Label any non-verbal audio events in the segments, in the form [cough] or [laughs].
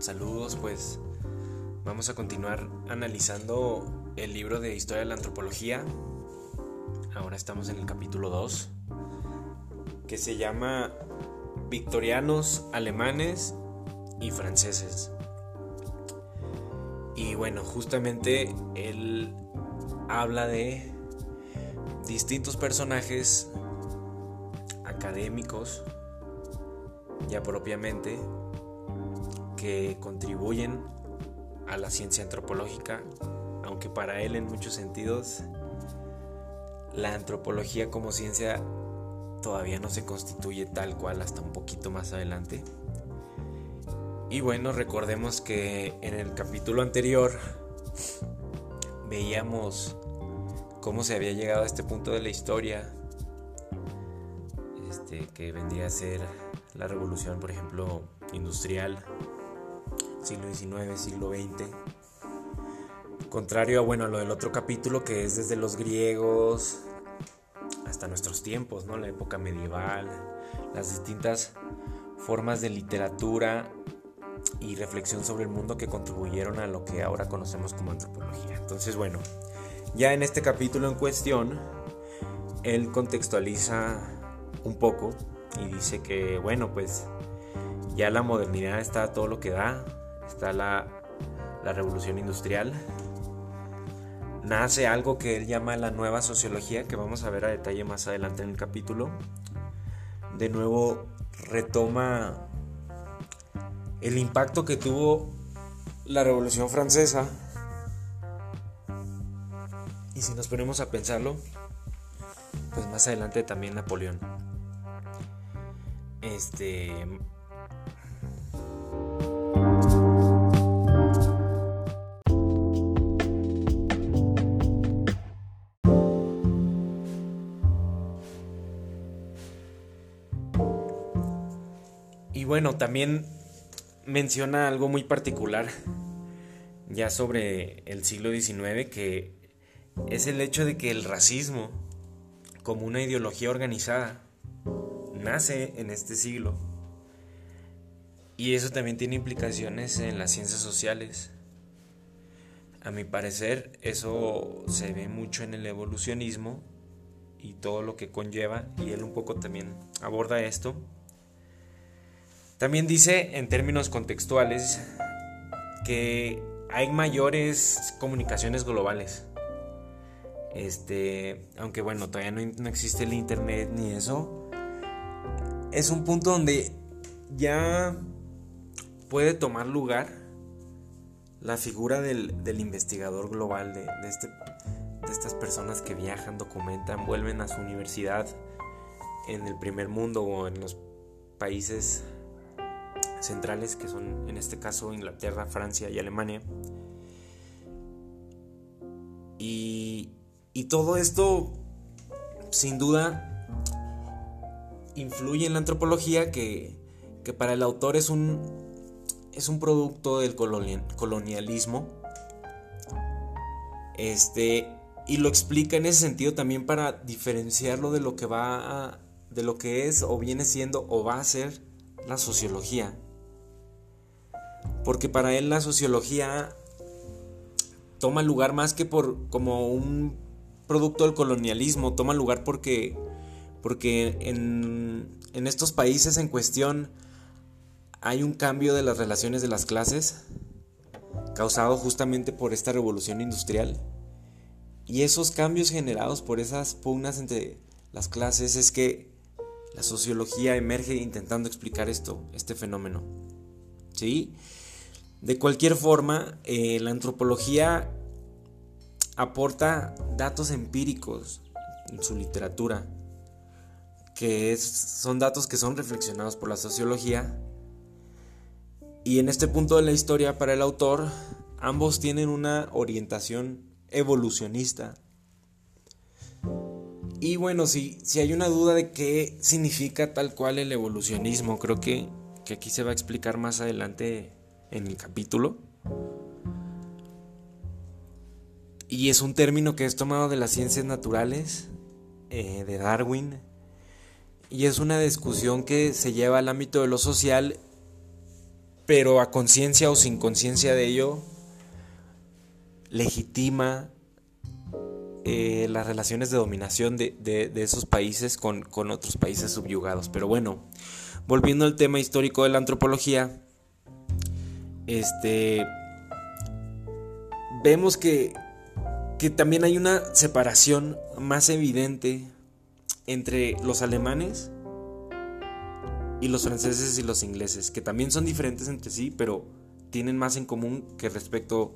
Saludos, pues vamos a continuar analizando el libro de Historia de la Antropología. Ahora estamos en el capítulo 2, que se llama Victorianos, Alemanes y Franceses. Y bueno, justamente él habla de distintos personajes académicos, ya propiamente, que contribuyen a la ciencia antropológica, aunque para él en muchos sentidos la antropología como ciencia todavía no se constituye tal cual hasta un poquito más adelante. Y bueno, recordemos que en el capítulo anterior veíamos cómo se había llegado a este punto de la historia, este, que vendría a ser la revolución, por ejemplo, industrial, siglo XIX, siglo XX. Contrario a, bueno, a lo del otro capítulo que es desde los griegos hasta nuestros tiempos, ¿no? La época medieval, las distintas formas de literatura y reflexión sobre el mundo que contribuyeron a lo que ahora conocemos como antropología. Entonces, bueno, ya en este capítulo en cuestión, él contextualiza un poco y dice que, bueno, pues ya la modernidad está todo lo que da, está la, revolución industrial, nace algo que él llama la nueva sociología, que vamos a ver a detalle más adelante en el capítulo. De nuevo retoma el impacto que tuvo la Revolución Francesa. Y si nos ponemos a pensarlo, pues más adelante también Napoleón. Este bueno, también menciona algo muy particular ya sobre el siglo XIX, que es el hecho de que el racismo, como una ideología organizada, nace en este siglo. Y eso también tiene implicaciones en las ciencias sociales. A mi parecer, eso se ve mucho en el evolucionismo y todo lo que conlleva, y él un poco también aborda esto. También dice en términos contextuales que hay mayores comunicaciones globales. Este, aunque bueno, todavía no, existe el internet ni eso. Es un punto donde ya puede tomar lugar la figura del, investigador global, de, este, de estas personas que viajan, documentan, vuelven a su universidad en el primer mundo o en los países centrales, que son en este caso Inglaterra, Francia y Alemania. Y, todo esto, sin duda, influye en la antropología que, para el autor es un, es un producto del colonialismo. Este, y lo explica en ese sentido también para diferenciarlo de lo que va de lo que es o viene siendo o va a ser la sociología porque para él la sociología toma lugar más que por como un producto del colonialismo, toma lugar porque, porque en, en estos países en cuestión hay un cambio de las relaciones de las clases causado justamente por esta revolución industrial. Y esos cambios generados por esas pugnas entre las clases es que la sociología emerge intentando explicar esto, este fenómeno. ¿Sí? De cualquier forma, eh, la antropología aporta datos empíricos en su literatura, que son datos que son reflexionados por la sociología. Y en este punto de la historia, para el autor, ambos tienen una orientación evolucionista. Y bueno, si, si hay una duda de qué significa tal cual el evolucionismo, creo que, que aquí se va a explicar más adelante en el capítulo. Y es un término que es tomado de las ciencias naturales, eh, de Darwin, y es una discusión que se lleva al ámbito de lo social, pero a conciencia o sin conciencia de ello, legitima eh, las relaciones de dominación de, esos países con, con, otros países subyugados. Pero bueno, volviendo al tema histórico de la antropología, este, vemos que, que también hay una separación más evidente entre los alemanes y los franceses y los ingleses, que también son diferentes entre sí, pero tienen más en común que respecto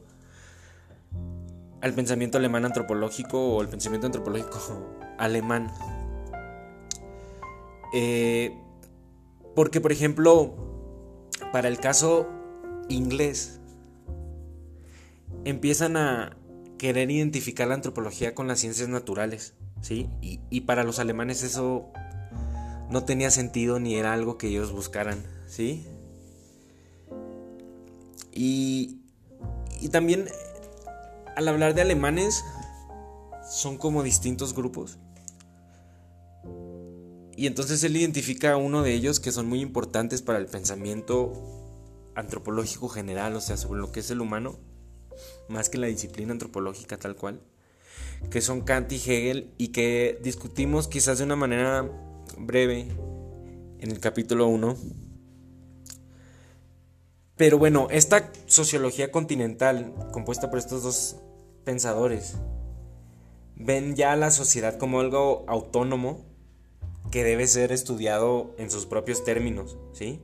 al pensamiento alemán antropológico o el pensamiento antropológico [laughs] alemán. Eh, porque, por ejemplo, para el caso inglés, empiezan a querer identificar la antropología con las ciencias naturales, ¿sí? Y, para los alemanes eso no tenía sentido ni era algo que ellos buscaran, ¿sí? Y, y también al hablar de alemanes, son como distintos grupos. Y entonces él identifica a uno de ellos que son muy importantes para el pensamiento antropológico general, o sea, sobre lo que es el humano, más que la disciplina antropológica tal cual, que son Kant y Hegel, y que discutimos quizás de una manera breve en el capítulo 1. Pero bueno, esta sociología continental, compuesta por estos dos pensadores ven ya a la sociedad como algo autónomo que debe ser estudiado en sus propios términos, ¿sí?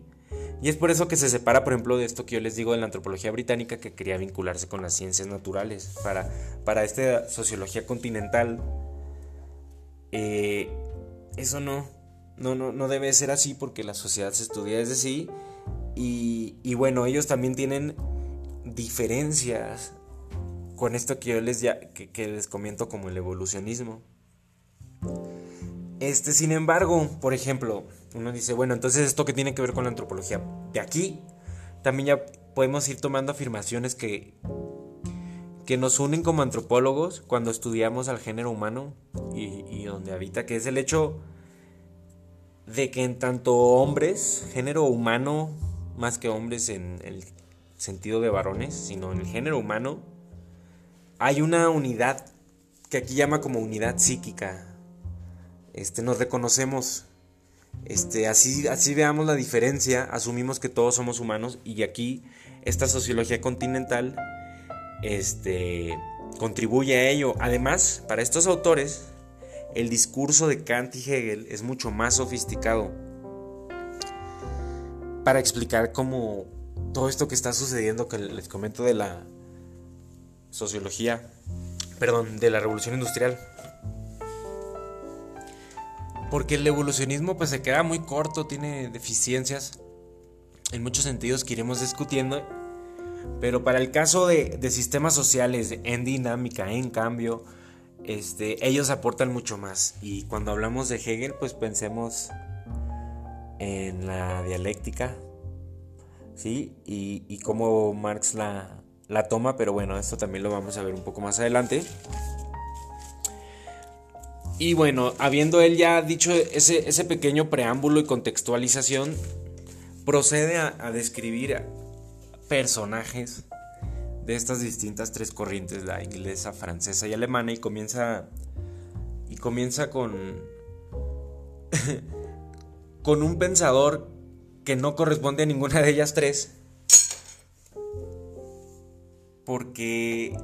Y es por eso que se separa, por ejemplo, de esto que yo les digo de la antropología británica, que quería vincularse con las ciencias naturales. Para, para esta sociología continental, eh, eso no, no, no, no debe ser así porque la sociedad se estudia desde sí. Y, y bueno, ellos también tienen diferencias con esto que yo les, ya, que, les comento como el evolucionismo. Este, sin embargo, por ejemplo, uno dice, bueno, entonces esto que tiene que ver con la antropología. De aquí también ya podemos ir tomando afirmaciones que, que nos unen como antropólogos cuando estudiamos al género humano y, y donde habita, que es el hecho de que en tanto hombres, género humano, más que hombres en el sentido de varones, sino en el género humano, hay una unidad que aquí llama como unidad psíquica. Este, nos reconocemos. Este, así, así veamos la diferencia, asumimos que todos somos humanos y aquí esta sociología continental este, contribuye a ello. Además, para estos autores, el discurso de Kant y Hegel es mucho más sofisticado para explicar cómo todo esto que está sucediendo que les comento de la sociología, perdón, de la revolución industrial. Porque el evolucionismo pues se queda muy corto, tiene deficiencias en muchos sentidos que iremos discutiendo. Pero para el caso de, sistemas sociales en dinámica, en cambio, este, ellos aportan mucho más. Y cuando hablamos de Hegel, pues pensemos en la dialéctica, ¿sí? Y, y cómo Marx la, la toma, pero bueno, esto también lo vamos a ver un poco más adelante. Y bueno, habiendo él ya dicho ese, pequeño preámbulo y contextualización, procede a, describir personajes de estas distintas tres corrientes, la inglesa, francesa y alemana, y comienza, y comienza con, [laughs] con un pensador que no corresponde a ninguna de ellas tres, porque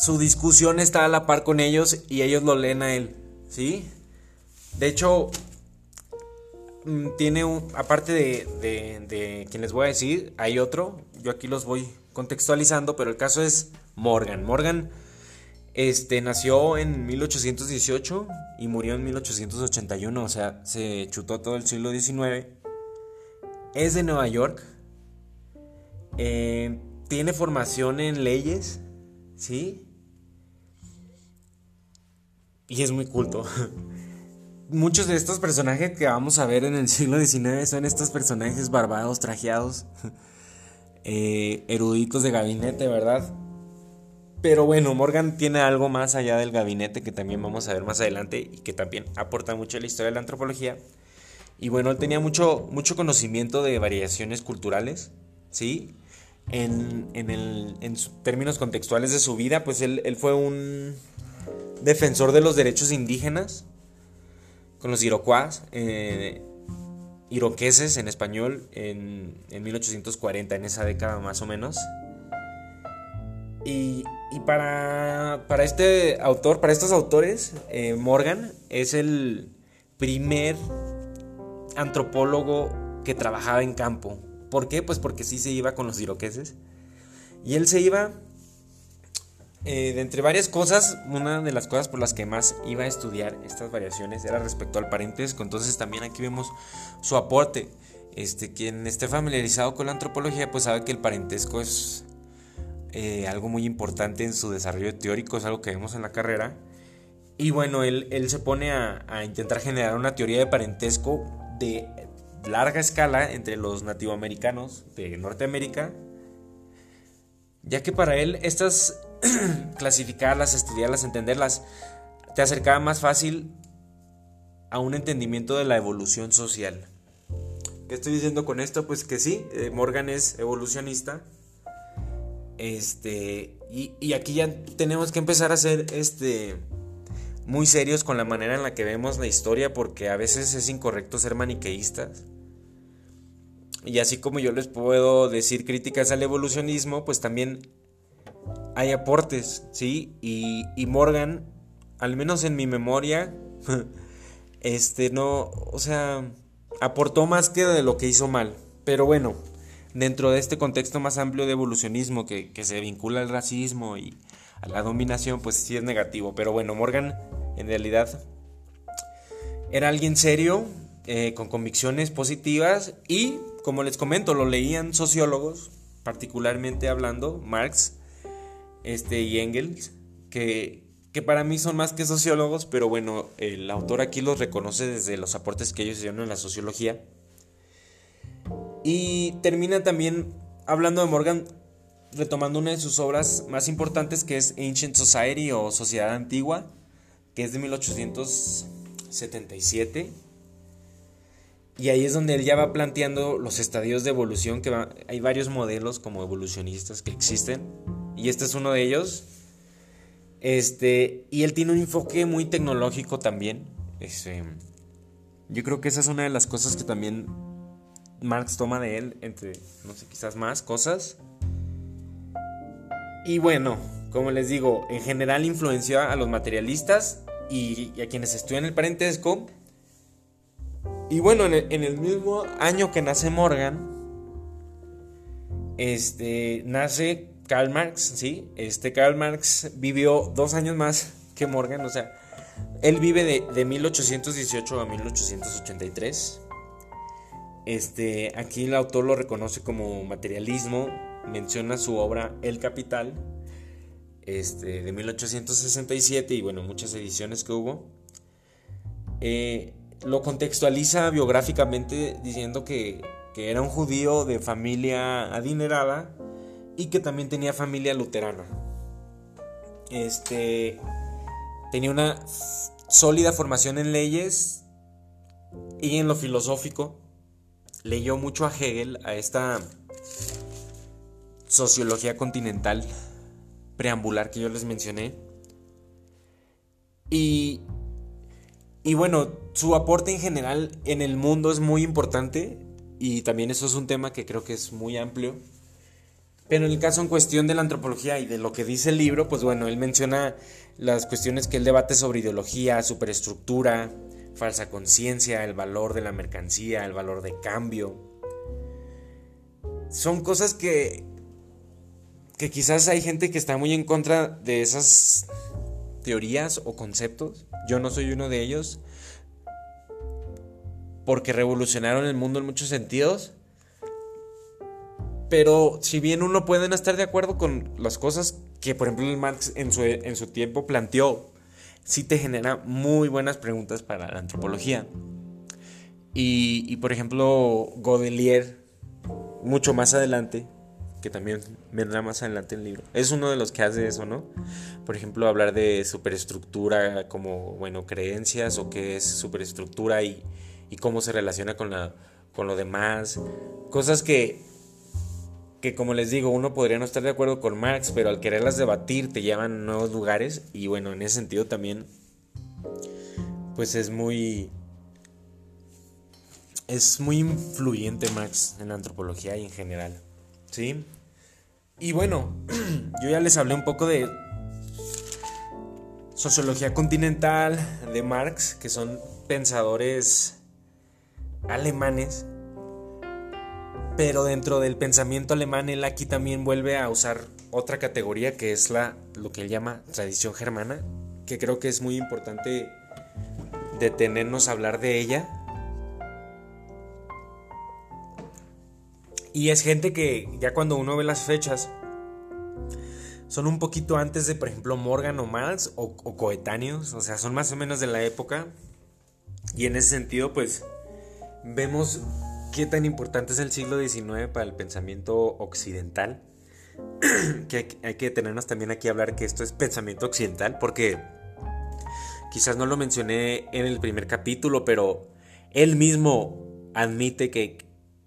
su discusión está a la par con ellos y ellos lo leen a él, ¿sí? De hecho, mm, tiene un, aparte de, de, quien les voy a decir, hay otro, yo aquí los voy contextualizando, pero el caso es Morgan. Morgan este, nació en 1818 y murió en 1881, o sea, se chutó todo el siglo XIX. Es de Nueva York. Eh, tiene formación en leyes, ¿sí? Y es muy culto. Muchos de estos personajes que vamos a ver en el siglo XIX son estos personajes barbados, trajeados, eh, eruditos de gabinete, ¿verdad? Pero bueno, Morgan tiene algo más allá del gabinete que también vamos a ver más adelante y que también aporta mucho a la historia de la antropología. Y bueno, él tenía mucho, mucho conocimiento de variaciones culturales, ¿sí? En, términos contextuales de su vida, pues él, él, fue un defensor de los derechos indígenas con los iroquois, eh, iroqueses en español, en, en 1840, en esa década más o menos. Y, para, este autor, para estos autores, eh, Morgan es el primer antropólogo que trabajaba en campo. ¿Por qué? Pues porque sí se iba con los iroqueses. Y él se iba, eh, de entre varias cosas, una de las cosas por las que más iba a estudiar estas variaciones era respecto al parentesco. Entonces también aquí vemos su aporte. Este, quien esté familiarizado con la antropología, pues sabe que el parentesco es eh, algo muy importante en su desarrollo teórico, es algo que vemos en la carrera. Y bueno, él, se pone a, intentar generar una teoría de parentesco de larga escala entre los nativoamericanos de Norteamérica, ya que para él estas [clears throat] clasificarlas, estudiarlas, entenderlas, te acercaba más fácil a un entendimiento de la evolución social. ¿Qué estoy diciendo con esto? Pues que sí, eh, Morgan es evolucionista este, y, aquí ya tenemos que empezar a ser este, muy serios con la manera en la que vemos la historia, porque a veces es incorrecto ser maniqueístas. Y así como yo les puedo decir críticas al evolucionismo, pues también hay aportes, ¿sí? Y, y Morgan, al menos en mi memoria, [laughs] este no, o sea, aportó más que de lo que hizo mal. Pero bueno, dentro de este contexto más amplio de evolucionismo que, se vincula al racismo y a la dominación, pues sí es negativo. Pero bueno, Morgan en realidad era alguien serio, eh, con convicciones positivas y, como les comento, lo leían sociólogos, particularmente hablando, Marx este, y Engels, que, que para mí son más que sociólogos, pero bueno, el autor aquí los reconoce desde los aportes que ellos hicieron en la sociología. Y termina también hablando de Morgan, retomando una de sus obras más importantes que es Ancient Society o Sociedad Antigua, que es de 1877. Y ahí es donde él ya va planteando los estadios de evolución, que hay varios modelos como evolucionistas que existen, y este es uno de ellos. Este, y él tiene un enfoque muy tecnológico también. Este, yo creo que esa es una de las cosas que también Marx toma de él, entre, no sé, quizás más cosas. Y bueno, como les digo, en general influenció a los materialistas y, a quienes estudian el parentesco. Y bueno, en el, mismo año que nace Morgan, este, nace Karl Marx, ¿sí? Este Karl Marx vivió dos años más que Morgan, o sea, él vive de, de 1818 a 1883. Este, aquí el autor lo reconoce como materialismo, menciona su obra El Capital, este, de 1867 y bueno, muchas ediciones que hubo. Eh, lo contextualiza biográficamente diciendo que, que, era un judío de familia adinerada y que también tenía familia luterana. Este tenía una sólida formación en leyes y en lo filosófico leyó mucho a Hegel, a esta sociología continental preambular que yo les mencioné. Y, y bueno, su aporte en general en el mundo es muy importante y también eso es un tema que creo que es muy amplio. Pero en el caso en cuestión de la antropología y de lo que dice el libro, pues bueno, él menciona las cuestiones que él debate sobre ideología, superestructura, falsa conciencia, el valor de la mercancía, el valor de cambio. Son cosas que, que quizás hay gente que está muy en contra de esas teorías o conceptos. Yo no soy uno de ellos. Porque revolucionaron el mundo en muchos sentidos. Pero si bien uno puede estar de acuerdo con las cosas que, por ejemplo, Marx en su, en su tiempo planteó, sí te genera muy buenas preguntas para la antropología. Y, por ejemplo, Godelier, mucho más adelante, que también vendrá más adelante el libro, es uno de los que hace eso, ¿no? Por ejemplo, hablar de superestructura como, bueno, creencias o qué es superestructura y, y cómo se relaciona con, la, con lo demás. Cosas que, que, como les digo, uno podría no estar de acuerdo con Marx, pero al quererlas debatir te llevan a nuevos lugares y bueno, en ese sentido también, pues es muy... Es muy influyente Marx en la antropología y en general. ¿Sí? Y bueno, [clears throat] yo ya les hablé un poco de sociología continental, de Marx, que son pensadores alemanes. Pero dentro del pensamiento alemán, él aquí también vuelve a usar otra categoría que es la, lo que él llama tradición germana, que creo que es muy importante detenernos a hablar de ella. Y es gente que ya cuando uno ve las fechas, son un poquito antes de, por ejemplo, Morgan o Marx o, coetáneos, o sea, son más o menos de la época. Y en ese sentido, pues, vemos qué tan importante es el siglo XIX para el pensamiento occidental. [clears throat] que hay, que tenernos también aquí a hablar que esto es pensamiento occidental, porque quizás no lo mencioné en el primer capítulo, pero él mismo admite que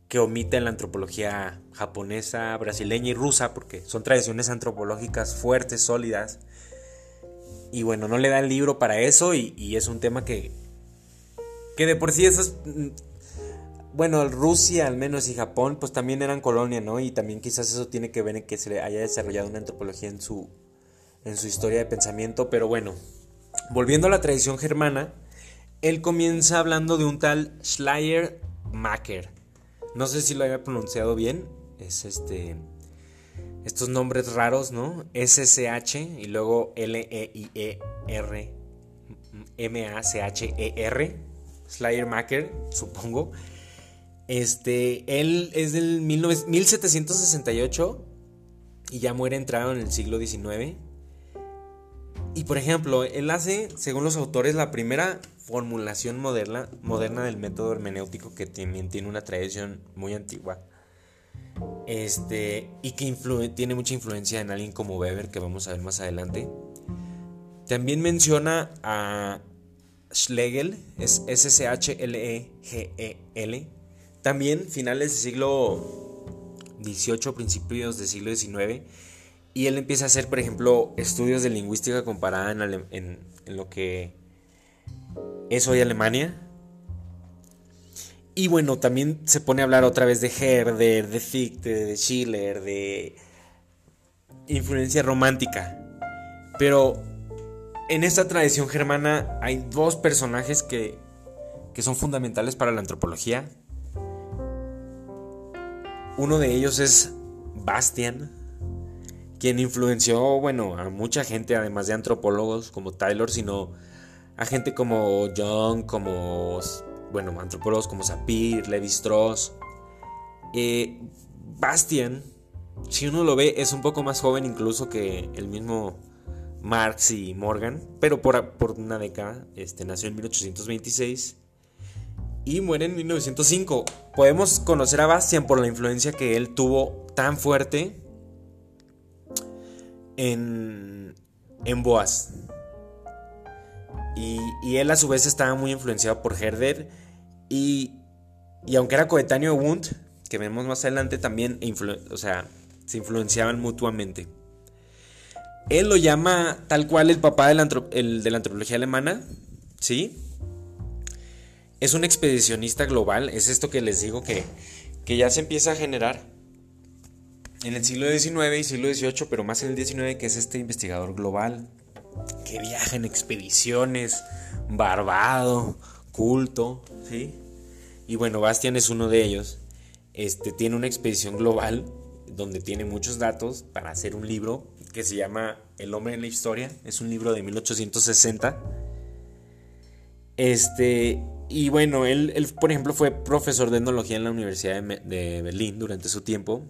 que omite la antropología japonesa, brasileña y rusa, porque son tradiciones antropológicas fuertes, sólidas. Y bueno, no le da el libro para eso y, es un tema que, que de por sí esas... Bueno, Rusia al menos y Japón pues también eran colonia, ¿no? Y también quizás eso tiene que ver en que se haya desarrollado una antropología en su, en su historia de pensamiento. Pero bueno, volviendo a la tradición germana, él comienza hablando de un tal Schleiermacher no sé si lo había pronunciado bien. Es este. Estos nombres raros, ¿no? SSH y luego L-E-I-E-R. M-A-C-H-E-R. Schleiermacher, supongo. Este. Él es del 1768 y ya muere entrado en el siglo XIX. Y por ejemplo, él hace, según los autores, la primera formulación moderna, moderna del método hermenéutico que también tiene una tradición muy antigua. Este, y que tiene mucha influencia en alguien como Weber, que vamos a ver más adelante. También menciona a Schlegel, es S-C-H-L-E-G-E-L. También finales del siglo XVIII, principios del siglo XIX. Y él empieza a hacer, por ejemplo, estudios de lingüística comparada en lo que es hoy Alemania. Y bueno, también se pone a hablar otra vez de Herder, de Fichte, de Schiller, de influencia romántica. Pero en esta tradición germana hay dos personajes que, que son fundamentales para la antropología. Uno de ellos es Bastian, quien influenció, bueno, a mucha gente, además de antropólogos como Taylor, sino a gente como Young, como, bueno, antropólogos como Sapir, Levi Strauss. Eh, Bastian, si uno lo ve, es un poco más joven incluso que el mismo Marx y Morgan, pero por, una década, este, nació en 1826 y muere en 1905. Podemos conocer a Bastian por la influencia que él tuvo tan fuerte en, en Boas. Y, él a su vez estaba muy influenciado por Herder. Y, aunque era coetáneo de Wundt, que vemos más adelante, también o sea, se influenciaban mutuamente. Él lo llama tal cual el papá de la, de la antropología alemana, ¿sí? Es un expedicionista global, es esto que les digo que, que ya se empieza a generar en el siglo XIX y siglo XVIII, pero más en el XIX, que es este investigador global, que viaja en expediciones, barbado, culto, ¿sí? Y bueno, Bastian es uno de ellos. Este tiene una expedición global donde tiene muchos datos para hacer un libro que se llama El hombre en la historia. Es un libro de 1860. Este, y bueno, él, él por ejemplo, fue profesor de etnología en la Universidad de, Berlín durante su tiempo.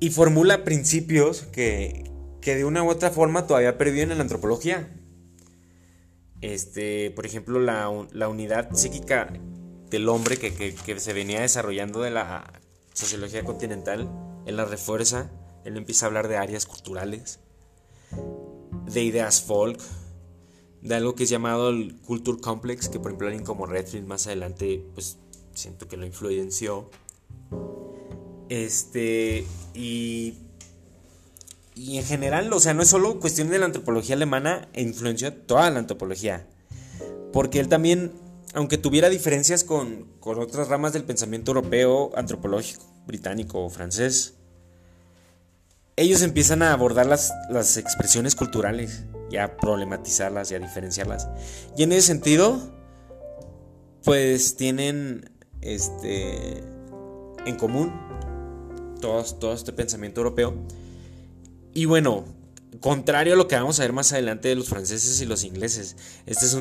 Y formula principios que, que de una u otra forma todavía perviven en la antropología. Este, por ejemplo, la, unidad psíquica del hombre que, se venía desarrollando de la sociología continental, él la refuerza, él empieza a hablar de áreas culturales, de ideas folk, de algo que es llamado el Culture Complex, que por ejemplo alguien como Redfield más adelante, pues siento que lo influenció. Este, y, y en general, o sea, no es solo cuestión de la antropología alemana, influenció toda la antropología. Porque él también, aunque tuviera diferencias con, con otras ramas del pensamiento europeo, antropológico, británico o francés, ellos empiezan a abordar las, las expresiones culturales y a problematizarlas y a diferenciarlas. Y en ese sentido, pues tienen este en común todo, todo este pensamiento europeo. Y bueno, contrario a lo que vamos a ver más adelante de los franceses y los ingleses, esta es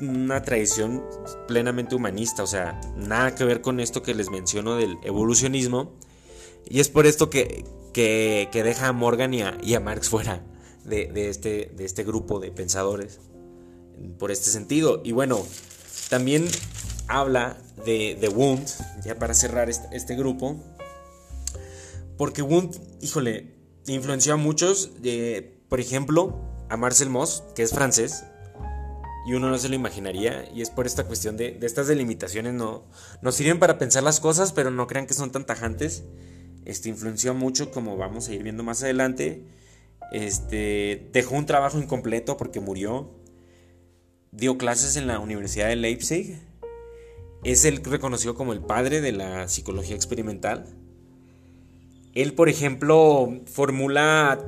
una tradición plenamente humanista, o sea, nada que ver con esto que les menciono del evolucionismo. Y es por esto que, que, deja a Morgan y a, Marx fuera de, este, de este grupo de pensadores, por este sentido. Y bueno, también habla de, de Wundt, ya para cerrar este, grupo, porque Wundt, híjole, influenció a muchos, por ejemplo, a Marcel Mauss, que es francés, y uno no se lo imaginaría, y es por esta cuestión de, de estas delimitaciones, no, nos sirven para pensar las cosas, pero no crean que son tan tajantes. Este influenció mucho, como vamos a ir viendo más adelante. Este dejó un trabajo incompleto porque murió. Dio clases en la Universidad de Leipzig. Es el reconocido como el padre de la psicología experimental. Él, por ejemplo, formula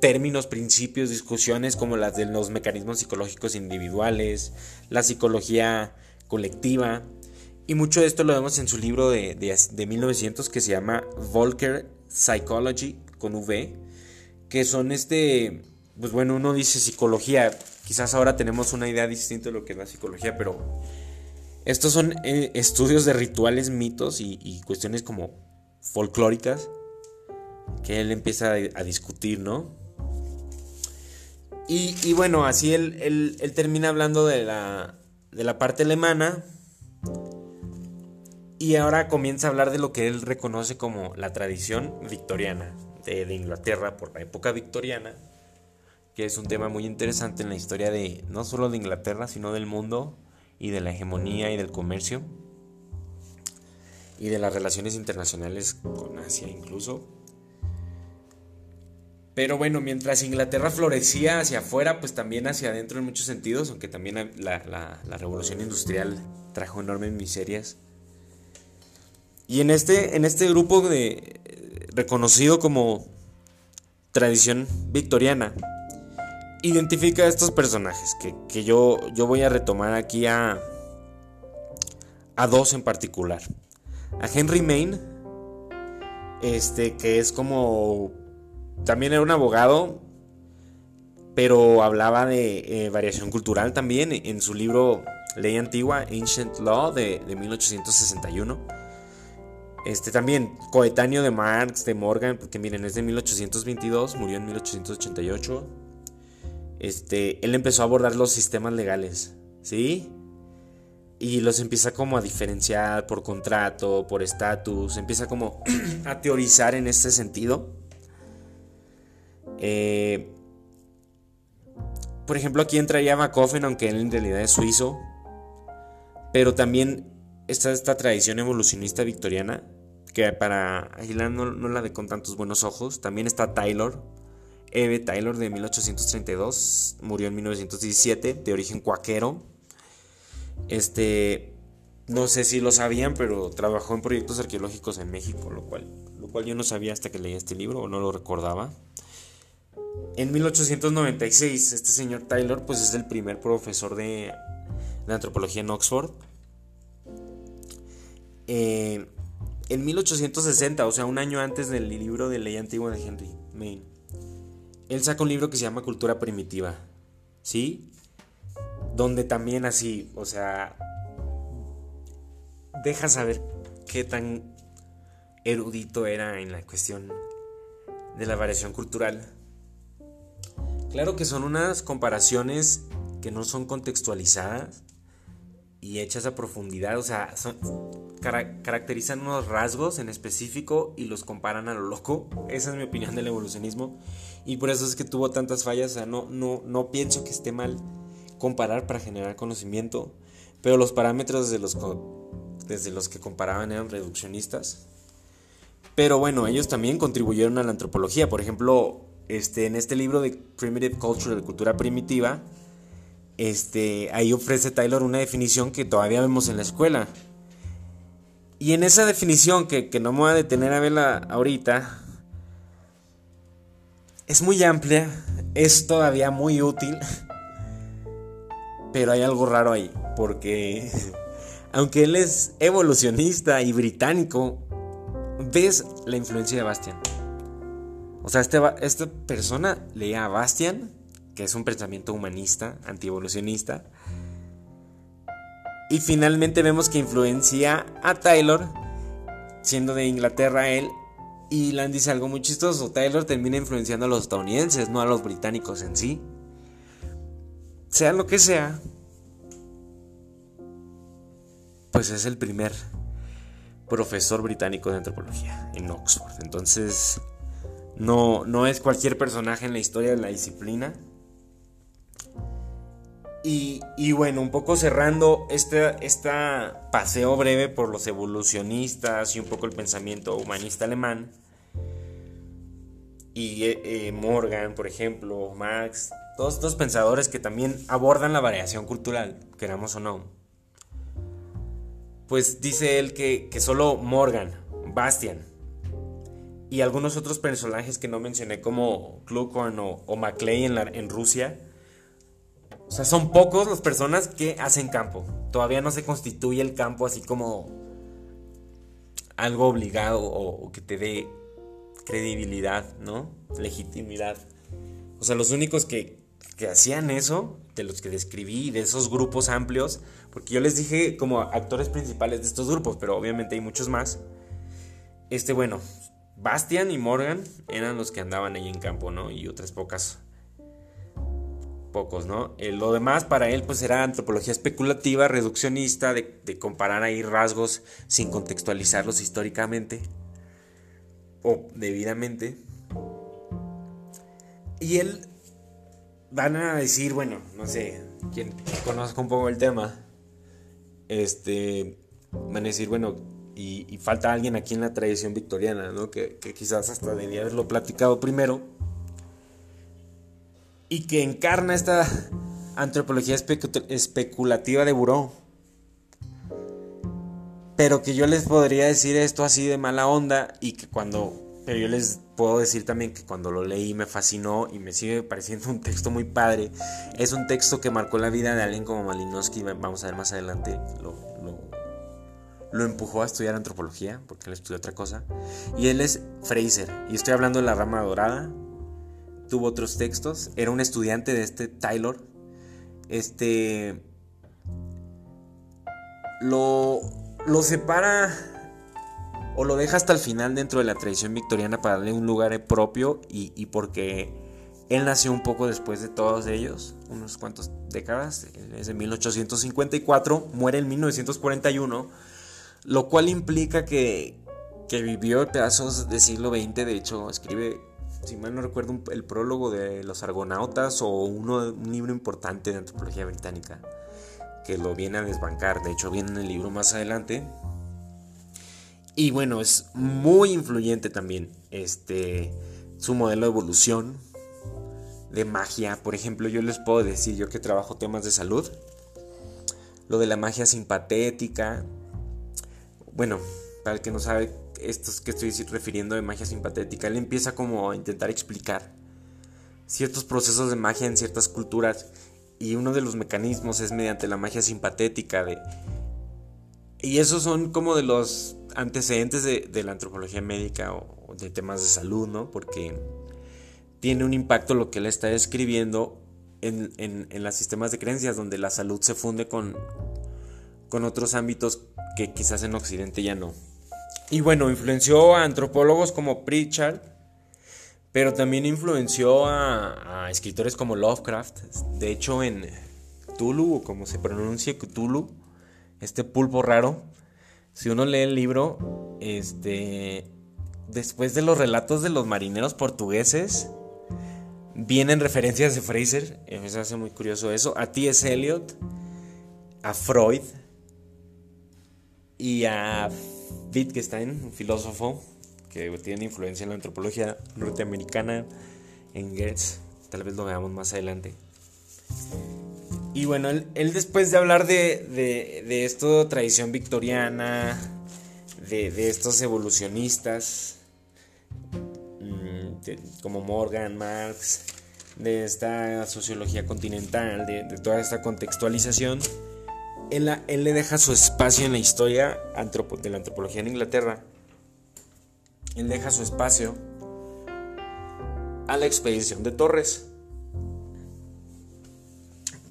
términos, principios, discusiones como las de los mecanismos psicológicos individuales, la psicología colectiva. Y mucho de esto lo vemos en su libro de, de, 1900 que se llama Volker Psychology con V, que son este, pues bueno, uno dice psicología, quizás ahora tenemos una idea distinta de lo que es la psicología, pero estos son eh, estudios de rituales, mitos y cuestiones como folclóricas que él empieza a, discutir, ¿no? Y, bueno, así él, termina hablando de la, de la parte alemana y ahora comienza a hablar de lo que él reconoce como la tradición victoriana de, Inglaterra por la época victoriana, que es un tema muy interesante en la historia de no solo de Inglaterra, sino del mundo y de la hegemonía y del comercio y de las relaciones internacionales con Asia incluso. Pero bueno, mientras Inglaterra florecía hacia afuera, pues también hacia adentro en muchos sentidos, aunque también la, revolución industrial trajo enormes miserias. Y en este, en este grupo de, reconocido como tradición victoriana, identifica a estos personajes que, yo, yo voy a retomar aquí a, a dos en particular. A Henry Maine, este, que es como también era un abogado, pero hablaba de eh, variación cultural también en su libro Ley Antigua, Ancient Law, de, 1861. Este también, coetáneo de Marx, de Morgan, porque miren, es de 1822, murió en 1888. Este, él empezó a abordar los sistemas legales, ¿sí? Y los empieza como a diferenciar por contrato, por estatus, empieza como [clears throat] a teorizar en este sentido. Eh, por ejemplo, aquí entraría Bakofen, aunque él en realidad es suizo. Pero también está esta tradición evolucionista victoriana, que para Aguilar no, la ve con tantos buenos ojos. También está Taylor, Eve Taylor de 1832, murió en 1917, de origen cuaquero. Este, no sé si lo sabían, pero trabajó en proyectos arqueológicos en México, lo cual, lo cual yo no sabía hasta que leí este libro o no lo recordaba. En 1896, este señor Taylor pues es el primer profesor de, antropología en Oxford. Eh, en 1860, o sea, un año antes del libro de ley antigua de Henry Maine, él saca un libro que se llama Cultura Primitiva, ¿sí? Donde también así, o sea, deja saber qué tan erudito era en la cuestión de la variación cultural. Claro que son unas comparaciones que no son contextualizadas y hechas a profundidad, o sea, caracterizan unos rasgos en específico y los comparan a lo loco. Esa es mi opinión del evolucionismo y por eso es que tuvo tantas fallas, o sea, no, no, no pienso que esté mal comparar para generar conocimiento, pero los parámetros desde los, desde los que comparaban eran reduccionistas. Pero bueno, ellos también contribuyeron a la antropología. Por ejemplo, este, en este libro de Primitive Culture, de cultura primitiva, este, ahí ofrece Taylor una definición que todavía vemos en la escuela. Y en esa definición, que, no me voy a detener a verla ahorita, es muy amplia, es todavía muy útil, pero hay algo raro ahí, porque [laughs] aunque él es evolucionista y británico, ves la influencia de Bastian. O sea, este, esta persona leía a Bastian, que es un pensamiento humanista, antievolucionista, y finalmente vemos que influencia a Taylor, siendo de Inglaterra él, y Land dice algo muy chistoso, Taylor termina influenciando a los estadounidenses, no a los británicos en sí. Sea lo que sea, pues es el primer profesor británico de antropología en Oxford. Entonces, no, no es cualquier personaje en la historia de la disciplina. Y, bueno, un poco cerrando este, paseo breve por los evolucionistas y un poco el pensamiento humanista alemán. Y eh, eh, Morgan, por ejemplo, Marx, todos estos pensadores que también abordan la variación cultural, queramos o no. Pues dice él que, solo Morgan, Bastian y algunos otros personajes que no mencioné como Kluckhorn o, o Maclay en Rusia, o sea, son pocos las personas que hacen campo. Todavía no se constituye el campo así como algo obligado o, que te dé credibilidad, ¿no? Legitimidad. O sea, los únicos que, que hacían eso, de los que describí, de esos grupos amplios, porque yo les dije como actores principales de estos grupos, pero obviamente hay muchos más. Este, bueno, Bastian y Morgan eran los que andaban ahí en campo, ¿no? Y otras pocas pocos, ¿no? Eh, lo demás para él pues era antropología especulativa, reduccionista, de, comparar ahí rasgos sin contextualizarlos históricamente o debidamente. Y él van a decir, bueno, no sé, quien conozca un poco el tema, este, van a decir, bueno, y, falta alguien aquí en la tradición victoriana, ¿no? Que, que quizás hasta debía haberlo platicado primero y que encarna esta antropología especulativa de Buró. Pero que yo les podría decir esto así de mala onda y que cuando... Pero yo les puedo decir también que cuando lo leí me fascinó y me sigue pareciendo un texto muy padre. Es un texto que marcó la vida de alguien como Malinowski, vamos a ver más adelante, lo, lo, empujó a estudiar antropología, porque él estudió otra cosa. Y él es Fraser, y estoy hablando de la rama dorada, tuvo otros textos, era un estudiante de este Taylor. Este lo, lo separa o lo deja hasta el final dentro de la tradición victoriana para darle un lugar propio y, porque él nació un poco después de todos ellos, unos cuantos décadas, es de 1854, muere en 1941, lo cual implica que, que vivió pedazos del siglo XX, de hecho escribe si mal no recuerdo, el prólogo de los argonautas o uno, un libro importante de antropología británica que lo viene a desbancar. De hecho, viene en el libro más adelante. Y bueno, es muy influyente también este, su modelo de evolución de magia. Por ejemplo, yo les puedo decir, yo que trabajo temas de salud, lo de la magia simpatética. Bueno, para el que no sabe, estos que estoy refiriendo de magia simpatética, él empieza como a intentar explicar ciertos procesos de magia en ciertas culturas y uno de los mecanismos es mediante la magia simpatética de y esos son como de los antecedentes de, la antropología médica o, de temas de salud, ¿no? Porque tiene un impacto lo que él está escribiendo en, en, los sistemas de creencias, donde la salud se funde con, con otros ámbitos que quizás en Occidente ya no. Y bueno, influenció a antropólogos como Pritchard, pero también influenció a, escritores como Lovecraft. De hecho, en Tulu, o como se pronuncia Cthulhu, este pulpo raro, si uno lee el libro, este, después de los relatos de los marineros portugueses, vienen referencias de Fraser, me hace muy curioso eso, a T.S. Eliot, a Freud y a Wittgenstein, un filósofo que tiene influencia en la antropología norteamericana, en Goethe, tal vez lo veamos más adelante. Y bueno, él, después de hablar de, de, esto, tradición victoriana, de, estos evolucionistas, mm, como Morgan, Marx, de esta sociología continental, de, toda esta contextualización, él, le deja su espacio en la historia de la antropología en Inglaterra. Él deja su espacio a la expedición de Torres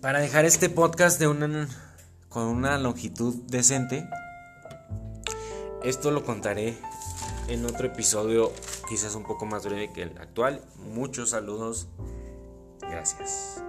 para dejar este podcast con una longitud decente, esto lo contaré en otro episodio quizás un poco más breve que el actual. Muchos saludos. Gracias.